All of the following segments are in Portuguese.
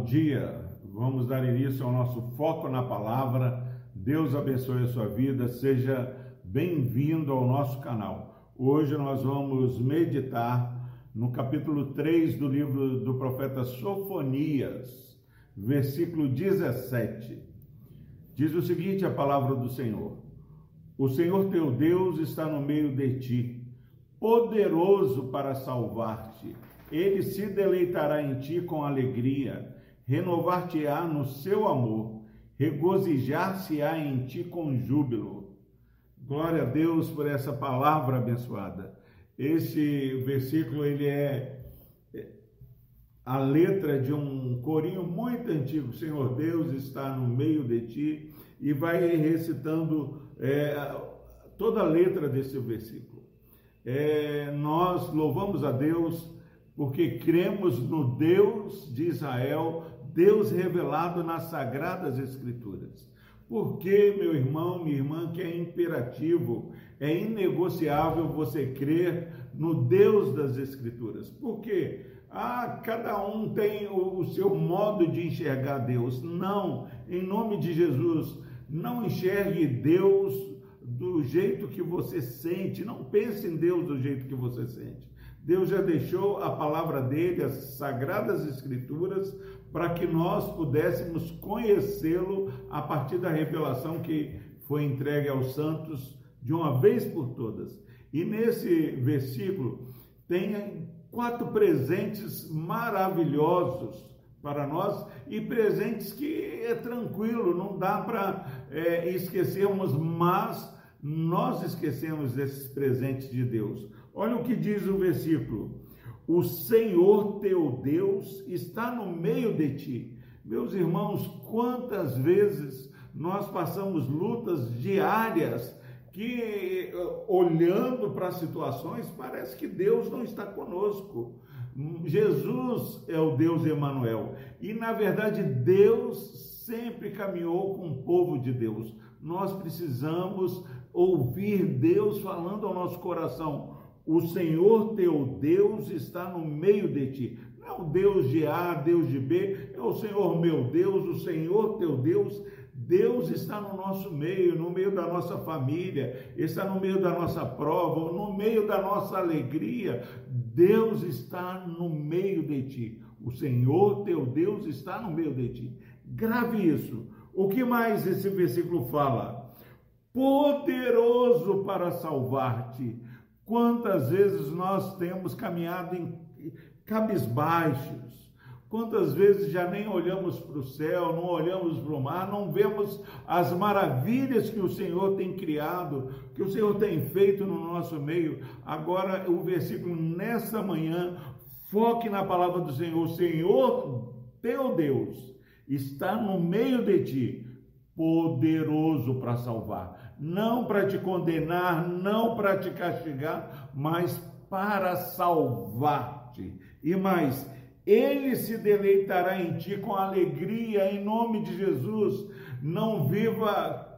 bom dia. Vamos dar início ao nosso foco na palavra. Deus abençoe a sua vida. Seja bem-vindo ao nosso canal. Hoje nós vamos meditar no capítulo 3 do livro do profeta Sofonias, versículo 17. Diz o seguinte: a palavra do Senhor: O Senhor teu Deus está no meio de ti, poderoso para salvar-te. Ele se deleitará em ti com alegria renovar-te-á no seu amor, regozijar-se-á em ti com júbilo. Glória a Deus por essa palavra abençoada. Esse versículo ele é a letra de um corinho muito antigo. Senhor Deus está no meio de ti e vai recitando é, toda a letra desse versículo. É, nós louvamos a Deus porque cremos no Deus de Israel, Deus revelado nas sagradas escrituras. Porque, meu irmão, minha irmã, que é imperativo, é inegociável você crer no Deus das Escrituras. Por quê? Ah, cada um tem o, seu modo de enxergar Deus. Não, em nome de Jesus, não enxergue Deus do jeito que você sente. Não pense em Deus do jeito que você sente. Deus já deixou a palavra dele, as sagradas escrituras, para que nós pudéssemos conhecê-lo a partir da revelação que foi entregue aos santos de uma vez por todas. E nesse versículo tem quatro presentes maravilhosos para nós e presentes que é tranquilo, não dá para é, esquecermos, mas nós esquecemos desses presentes de Deus. Olha o que diz o versículo: O Senhor teu Deus está no meio de ti. Meus irmãos, quantas vezes nós passamos lutas diárias que, olhando para situações, parece que Deus não está conosco. Jesus é o Deus Emanuel. E na verdade, Deus sempre caminhou com o povo de Deus. Nós precisamos ouvir Deus falando ao nosso coração. O Senhor teu Deus está no meio de ti. Não é o Deus de A, Deus de B, é o Senhor meu Deus, o Senhor teu Deus. Deus está no nosso meio, no meio da nossa família, está no meio da nossa prova, no meio da nossa alegria. Deus está no meio de ti. O Senhor teu Deus está no meio de ti. Grave isso. O que mais esse versículo fala? Poderoso para salvar-te Quantas vezes nós temos caminhado em cabisbaixos? Quantas vezes já nem olhamos para o céu, não olhamos para o mar, não vemos as maravilhas que o Senhor tem criado, que o Senhor tem feito no nosso meio. Agora, o versículo nessa manhã, foque na palavra do Senhor. O Senhor, teu Deus, está no meio de ti, poderoso para salvar não para te condenar, não para te castigar, mas para salvar-te. E mais, ele se deleitará em ti com alegria, em nome de Jesus. Não viva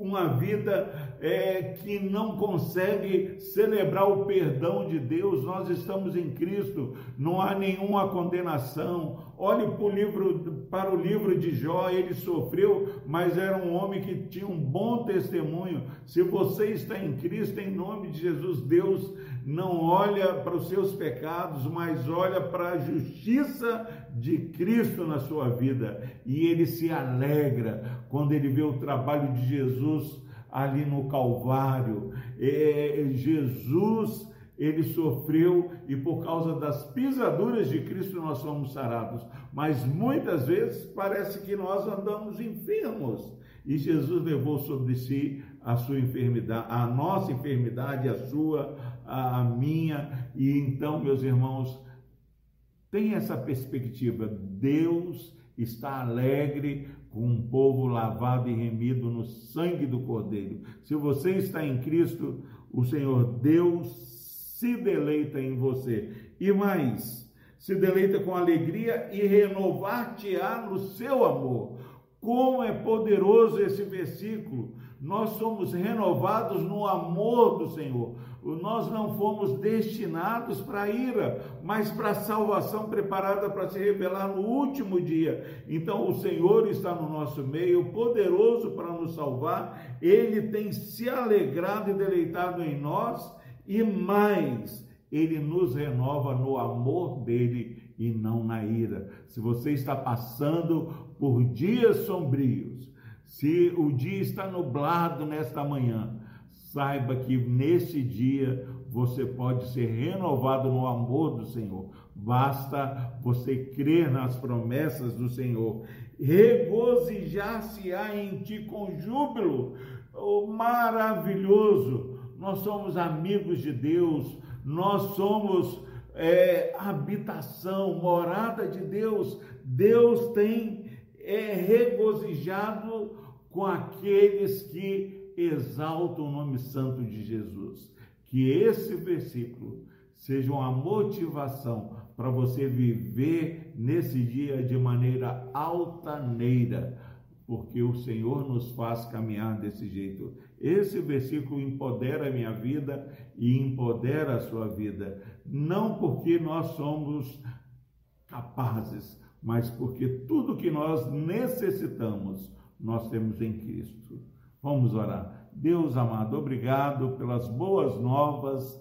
uma vida é, que não consegue celebrar o perdão de Deus, nós estamos em Cristo, não há nenhuma condenação. Olhe para o livro, para o livro de Jó, ele sofreu, mas era um homem que tinha um bom testemunho. Se você está em Cristo, em nome de Jesus, Deus não olha para os seus pecados, mas olha para a justiça de Cristo na sua vida. E ele se alegra quando ele vê o trabalho de Jesus ali no Calvário. É, Jesus ele sofreu e por causa das pisaduras de Cristo nós somos sarados. Mas muitas vezes parece que nós andamos enfermos e Jesus levou sobre si a sua enfermidade, a nossa enfermidade, a sua, a, a minha. E então, meus irmãos, tem essa perspectiva. Deus está alegre com um povo lavado e remido no sangue do Cordeiro. Se você está em Cristo, o Senhor Deus se deleita em você. E mais, se deleita com alegria e renovar-te-á no seu amor. Como é poderoso esse versículo! Nós somos renovados no amor do Senhor. Nós não fomos destinados para a ira, mas para a salvação preparada para se revelar no último dia. Então o Senhor está no nosso meio, poderoso para nos salvar. Ele tem se alegrado e deleitado em nós e mais, ele nos renova no amor dele e não na ira. Se você está passando por dias sombrios, se o dia está nublado nesta manhã, saiba que nesse dia você pode ser renovado no amor do Senhor. Basta você crer nas promessas do Senhor. Regozijar-se-á em ti com júbilo. Oh, maravilhoso! Nós somos amigos de Deus, nós somos é, habitação, morada de Deus. Deus tem é, regozijado com aqueles que exaltam o nome santo de Jesus. Que esse versículo seja uma motivação para você viver nesse dia de maneira altaneira, porque o Senhor nos faz caminhar desse jeito. Esse versículo empodera a minha vida e empodera a sua vida, não porque nós somos capazes, mas porque tudo que nós necessitamos, nós temos em Cristo. Vamos orar. Deus amado, obrigado pelas boas novas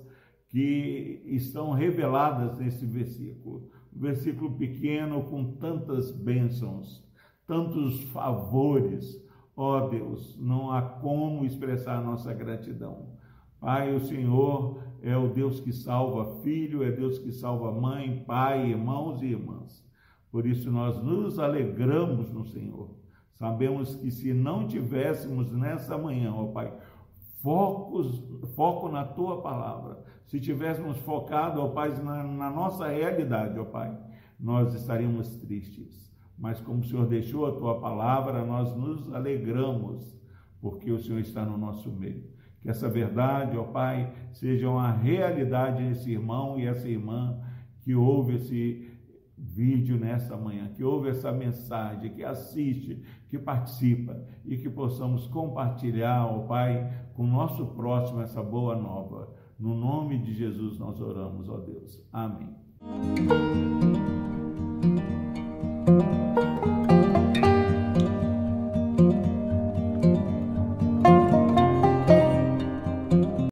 que estão reveladas nesse versículo. Um versículo pequeno com tantas bênçãos, tantos favores. Ó oh, Deus, não há como expressar nossa gratidão. Pai, o Senhor é o Deus que salva filho, é Deus que salva mãe, pai, irmãos e irmãs. Por isso nós nos alegramos no Senhor. Sabemos que se não tivéssemos nessa manhã, ó Pai, focos, foco na tua palavra, se tivéssemos focado, ó Pai, na, na nossa realidade, ó Pai, nós estaríamos tristes. Mas como o Senhor deixou a tua palavra, nós nos alegramos, porque o Senhor está no nosso meio. Que essa verdade, ó Pai, seja uma realidade nesse irmão e essa irmã que ouve esse vídeo nessa manhã, que ouve essa mensagem, que assiste, que participa e que possamos compartilhar, ó Pai, com o nosso próximo essa boa nova. No nome de Jesus nós oramos, ó Deus. Amém.